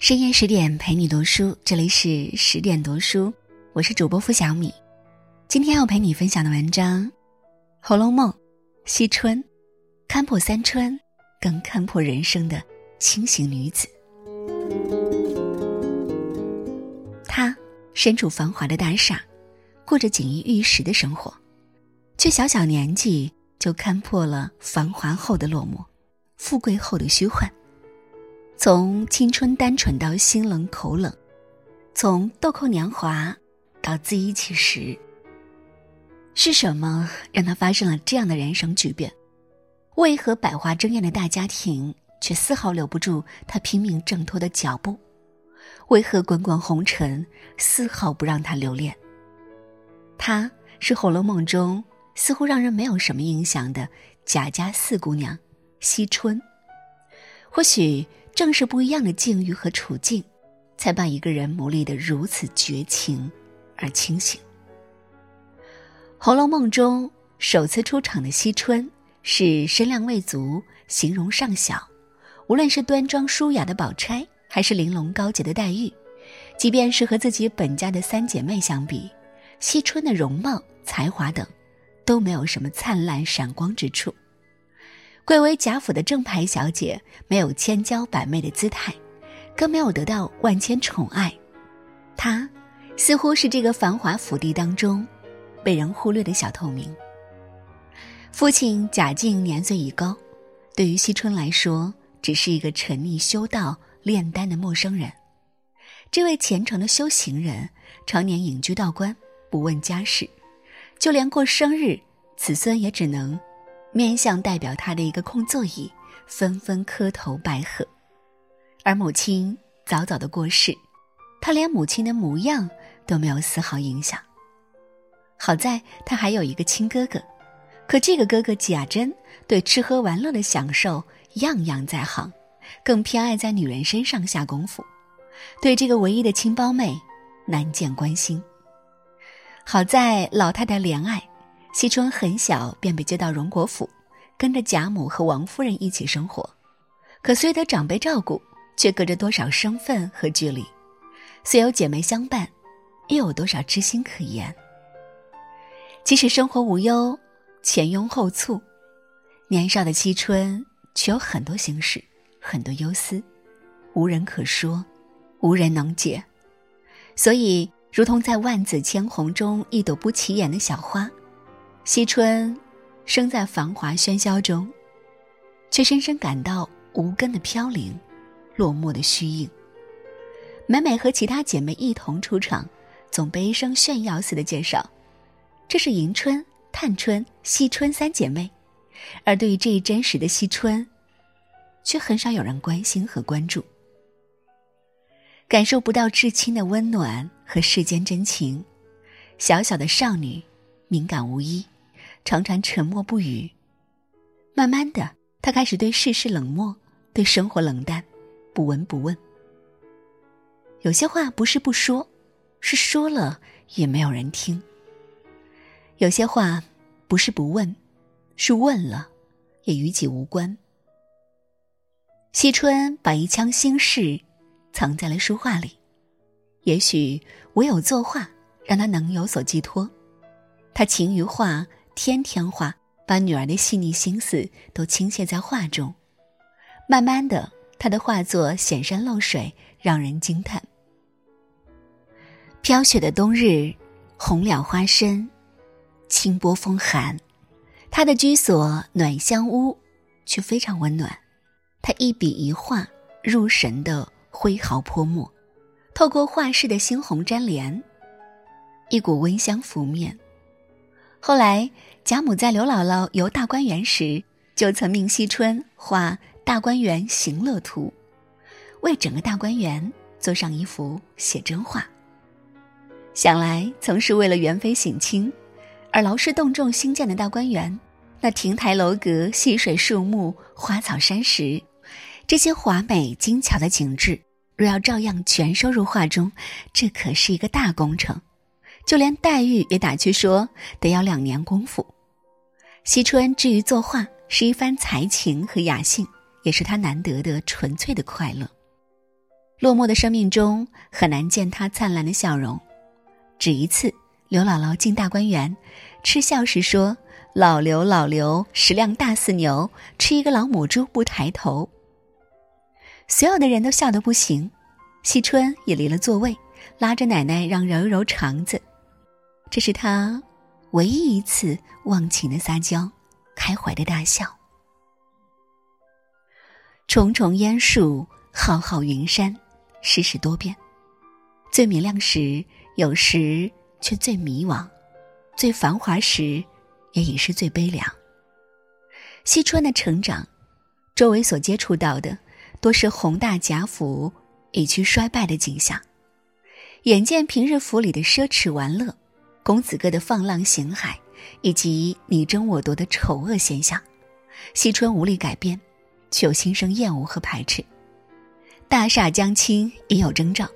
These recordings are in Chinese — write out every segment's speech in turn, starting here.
深夜十点陪你读书，这里是十点读书，我是主播付小米。今天要陪你分享的文章，《红楼梦》，惜春，看破三春，更看破人生的清醒女子。她身处繁华的大厦，过着锦衣玉食的生活，却小小年纪就看破了繁华后的落寞，富贵后的虚幻。从青春单纯到心冷口冷，从豆蔻年华到自依其实。是什么让他发生了这样的人生巨变？为何百花争艳的大家庭却丝毫留不住他拼命挣脱的脚步？为何滚滚红尘丝毫不让他留恋？她是《红楼梦》中似乎让人没有什么印象的贾家四姑娘惜春。或许。正是不一样的境遇和处境，才把一个人磨砺得如此绝情而清醒。《红楼梦》中首次出场的惜春是身量未足、形容尚小，无论是端庄淑雅的宝钗，还是玲珑高洁的黛玉，即便是和自己本家的三姐妹相比，惜春的容貌、才华等，都没有什么灿烂闪光之处。贵为贾府的正牌小姐，没有千娇百媚的姿态，更没有得到万千宠爱。她似乎是这个繁华府邸当中被人忽略的小透明。父亲贾敬年岁已高，对于惜春来说，只是一个沉溺修道、炼丹的陌生人。这位虔诚的修行人，常年隐居道观，不问家事，就连过生日，子孙也只能。面向代表他的一个空座椅，纷纷磕头拜贺。而母亲早早的过世，他连母亲的模样都没有丝毫影响。好在他还有一个亲哥哥，可这个哥哥贾珍对吃喝玩乐的享受样样在行，更偏爱在女人身上下功夫，对这个唯一的亲胞妹难见关心。好在老太太怜爱。惜春很小便被接到荣国府，跟着贾母和王夫人一起生活。可虽得长辈照顾，却隔着多少身份和距离；虽有姐妹相伴，又有多少知心可言？即使生活无忧，前拥后簇，年少的惜春却有很多心事，很多忧思，无人可说，无人能解。所以，如同在万紫千红中一朵不起眼的小花。惜春，生在繁华喧嚣中，却深深感到无根的飘零，落寞的虚影。每每和其他姐妹一同出场，总悲声炫耀似的介绍：“这是迎春、探春、惜春三姐妹。”而对于这一真实的惜春，却很少有人关心和关注。感受不到至亲的温暖和世间真情，小小的少女，敏感无依。常常沉默不语。慢慢的，他开始对世事冷漠，对生活冷淡，不闻不问。有些话不是不说，是说了也没有人听。有些话不是不问，是问了，也与己无关。惜春把一腔心事藏在了书画里，也许唯有作画，让他能有所寄托。他勤于画。天天画，把女儿的细腻心思都倾泻在画中。慢慢的，他的画作显山露水，让人惊叹。飘雪的冬日，红蓼花深，清波风寒。他的居所暖香屋，却非常温暖。他一笔一画，入神的挥毫泼墨，透过画室的猩红粘连，一股温香拂面。后来。贾母在刘姥姥游大观园时，就曾命惜春画《大观园行乐图》，为整个大观园做上一幅写真画。想来曾是为了元妃省亲，而劳师动众兴建的大观园，那亭台楼阁、溪水树木、花草山石，这些华美精巧的景致，若要照样全收入画中，这可是一个大工程。就连黛玉也打趣说：“得要两年功夫。”惜春至于作画，是一番才情和雅兴，也是他难得的纯粹的快乐。落寞的生命中很难见他灿烂的笑容。只一次，刘姥姥进大观园，吃笑时说：“老刘，老刘，食量大似牛，吃一个老母猪不抬头。”所有的人都笑得不行。惜春也离了座位，拉着奶奶让揉揉肠子。这是他唯一一次忘情的撒娇，开怀的大笑。重重烟树，浩浩云山。世事多变，最明亮时，有时却最迷惘；最繁华时，也已是最悲凉。惜春的成长，周围所接触到的，多是宏大贾府已趋衰败的景象。眼见平日府里的奢侈玩乐、公子哥的放浪形骸，以及你争我夺的丑恶现象，惜春无力改变，却又心生厌恶和排斥。大厦将倾已有征兆。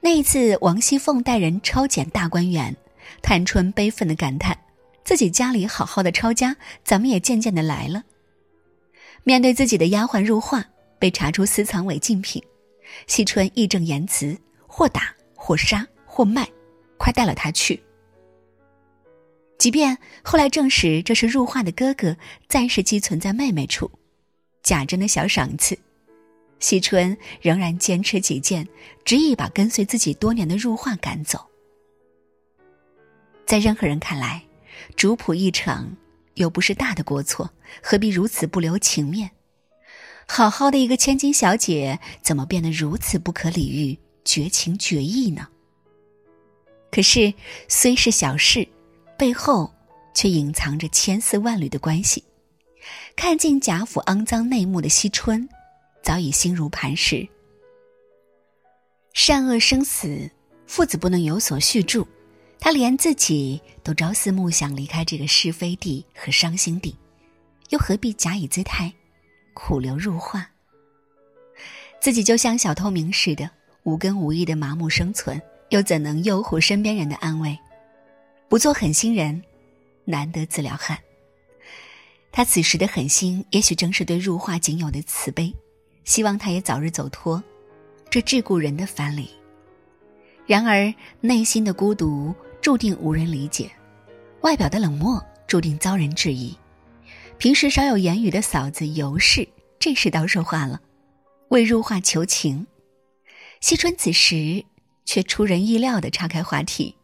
那一次，王熙凤带人抄检大观园，探春悲愤的感叹：“自己家里好好的抄家，怎么也渐渐的来了？”面对自己的丫鬟入画被查出私藏违禁品，惜春义正言辞：“或打，或杀，或卖，快带了他去。”即便后来证实这是入画的哥哥暂时寄存在妹妹处，贾珍的小赏赐。惜春仍然坚持己见，执意把跟随自己多年的入画赶走。在任何人看来，主仆一场，又不是大的过错，何必如此不留情面？好好的一个千金小姐，怎么变得如此不可理喻、绝情绝义呢？可是，虽是小事，背后却隐藏着千丝万缕的关系。看尽贾府肮脏内幕的惜春。早已心如磐石。善恶生死，父子不能有所续住，他连自己都朝思暮想离开这个是非地和伤心地，又何必假以姿态，苦留入画？自己就像小透明似的，无根无义的麻木生存，又怎能诱惑身边人的安慰？不做狠心人，难得自了汉。他此时的狠心，也许正是对入画仅有的慈悲。希望他也早日走脱这桎梏人的藩篱。然而内心的孤独注定无人理解，外表的冷漠注定遭人质疑。平时少有言语的嫂子尤氏，这时倒说话了，为入画求情。惜春此时却出人意料的岔开话题，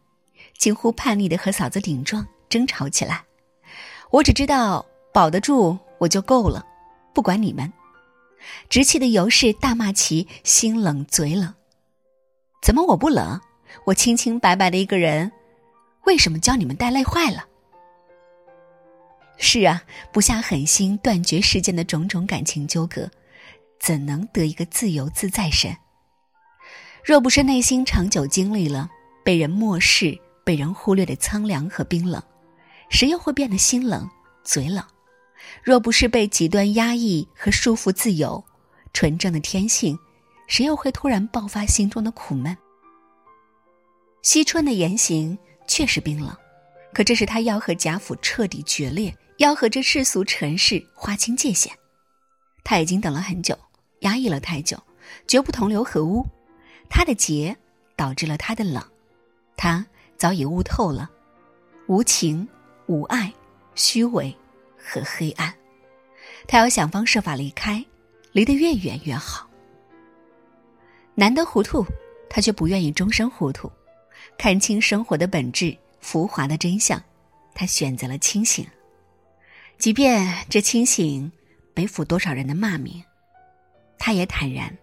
近乎叛逆的和嫂子顶撞争吵起来。我只知道保得住我就够了，不管你们。直气的尤氏大骂其心冷嘴冷，怎么我不冷？我清清白白的一个人，为什么教你们带累坏了？是啊，不下狠心断绝世间的种种感情纠葛，怎能得一个自由自在身？若不是内心长久经历了被人漠视、被人忽略的苍凉和冰冷，谁又会变得心冷嘴冷？若不是被极端压抑和束缚自由，纯正的天性，谁又会突然爆发心中的苦闷？惜春的言行确实冰冷，可这是他要和贾府彻底决裂，要和这世俗尘世划清界限。他已经等了很久，压抑了太久，绝不同流合污。他的劫导致了他的冷，他早已悟透了，无情、无爱、虚伪。和黑暗，他要想方设法离开，离得越远越好。难得糊涂，他却不愿意终身糊涂，看清生活的本质、浮华的真相，他选择了清醒。即便这清醒背负多少人的骂名，他也坦然，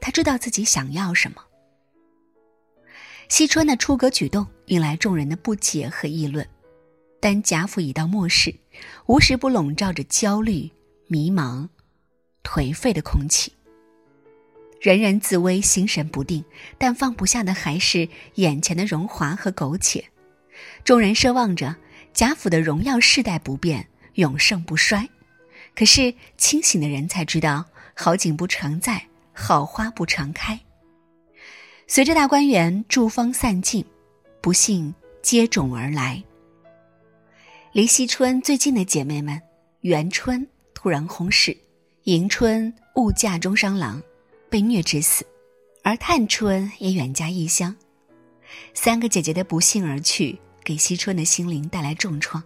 他知道自己想要什么。惜春的出格举动引来众人的不解和议论。但贾府已到末世，无时不笼罩着焦虑、迷茫、颓废的空气。人人自危，心神不定，但放不下的还是眼前的荣华和苟且。众人奢望着贾府的荣耀世代不变，永盛不衰。可是清醒的人才知道，好景不常在，好花不常开。随着大观园祝芳散尽，不幸接踵而来。离惜春最近的姐妹们，元春突然薨逝，迎春误嫁中伤郎，被虐致死，而探春也远嫁异乡。三个姐姐的不幸而去，给惜春的心灵带来重创。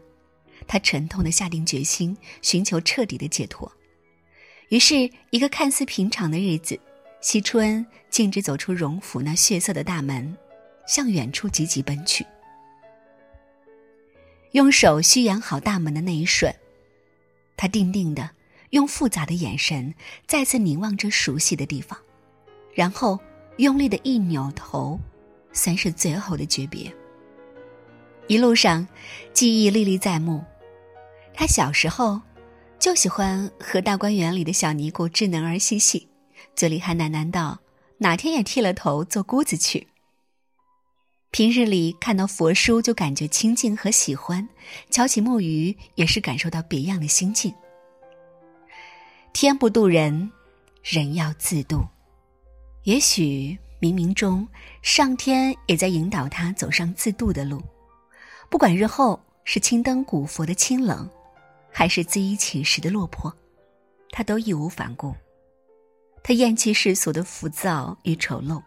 她沉痛的下定决心，寻求彻底的解脱。于是，一个看似平常的日子，惜春径直走出荣府那血色的大门，向远处急急奔去。用手虚掩好大门的那一瞬，他定定的用复杂的眼神再次凝望着熟悉的地方，然后用力的一扭头，算是最后的诀别。一路上，记忆历历在目。他小时候就喜欢和大观园里的小尼姑稚嫩儿嬉戏，嘴里还喃喃道：“哪天也剃了头做姑子去。”平日里看到佛书就感觉清静和喜欢，瞧起木鱼也是感受到别样的心境。天不渡人，人要自渡。也许冥冥中，上天也在引导他走上自渡的路。不管日后是青灯古佛的清冷，还是自一起时的落魄，他都义无反顾。他厌弃世俗的浮躁与丑陋，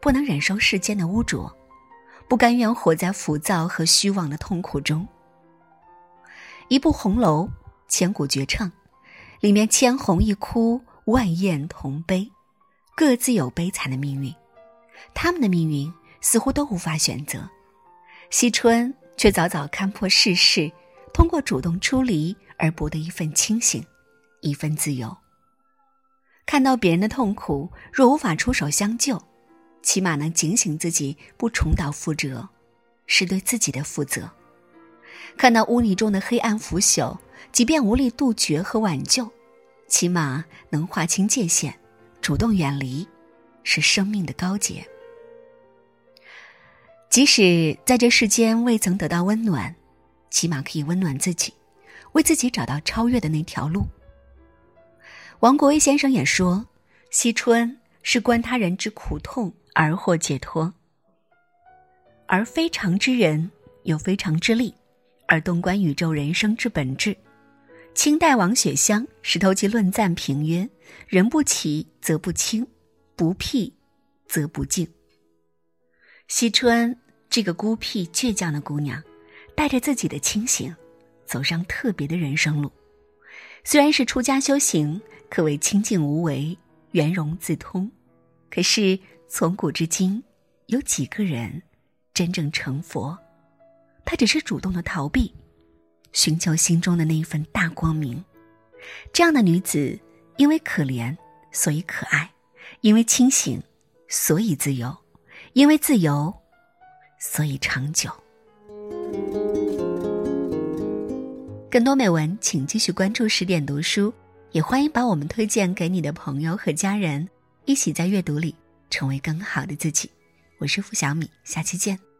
不能忍受世间的污浊。不甘愿活在浮躁和虚妄的痛苦中。一部红楼，千古绝唱，里面千红一哭，万艳同悲，各自有悲惨的命运。他们的命运似乎都无法选择，惜春却早早看破世事，通过主动出离而博得一份清醒，一份自由。看到别人的痛苦，若无法出手相救。起码能警醒自己，不重蹈覆辙，是对自己的负责。看到污泥中的黑暗腐朽，即便无力杜绝和挽救，起码能划清界限，主动远离，是生命的高洁。即使在这世间未曾得到温暖，起码可以温暖自己，为自己找到超越的那条路。王国维先生也说：“惜春是观他人之苦痛。”而获解脱，而非常之人有非常之力，而洞观宇宙人生之本质。清代王雪香《石头记论赞》评曰：“人不齐则不清，不辟则不净。”惜春这个孤僻倔强的姑娘，带着自己的清醒，走上特别的人生路。虽然是出家修行，可谓清净无为、圆融自通，可是。从古至今，有几个人真正成佛？他只是主动的逃避，寻求心中的那一份大光明。这样的女子，因为可怜，所以可爱；因为清醒，所以自由；因为自由，所以长久。更多美文，请继续关注十点读书，也欢迎把我们推荐给你的朋友和家人，一起在阅读里。成为更好的自己，我是付小米，下期见。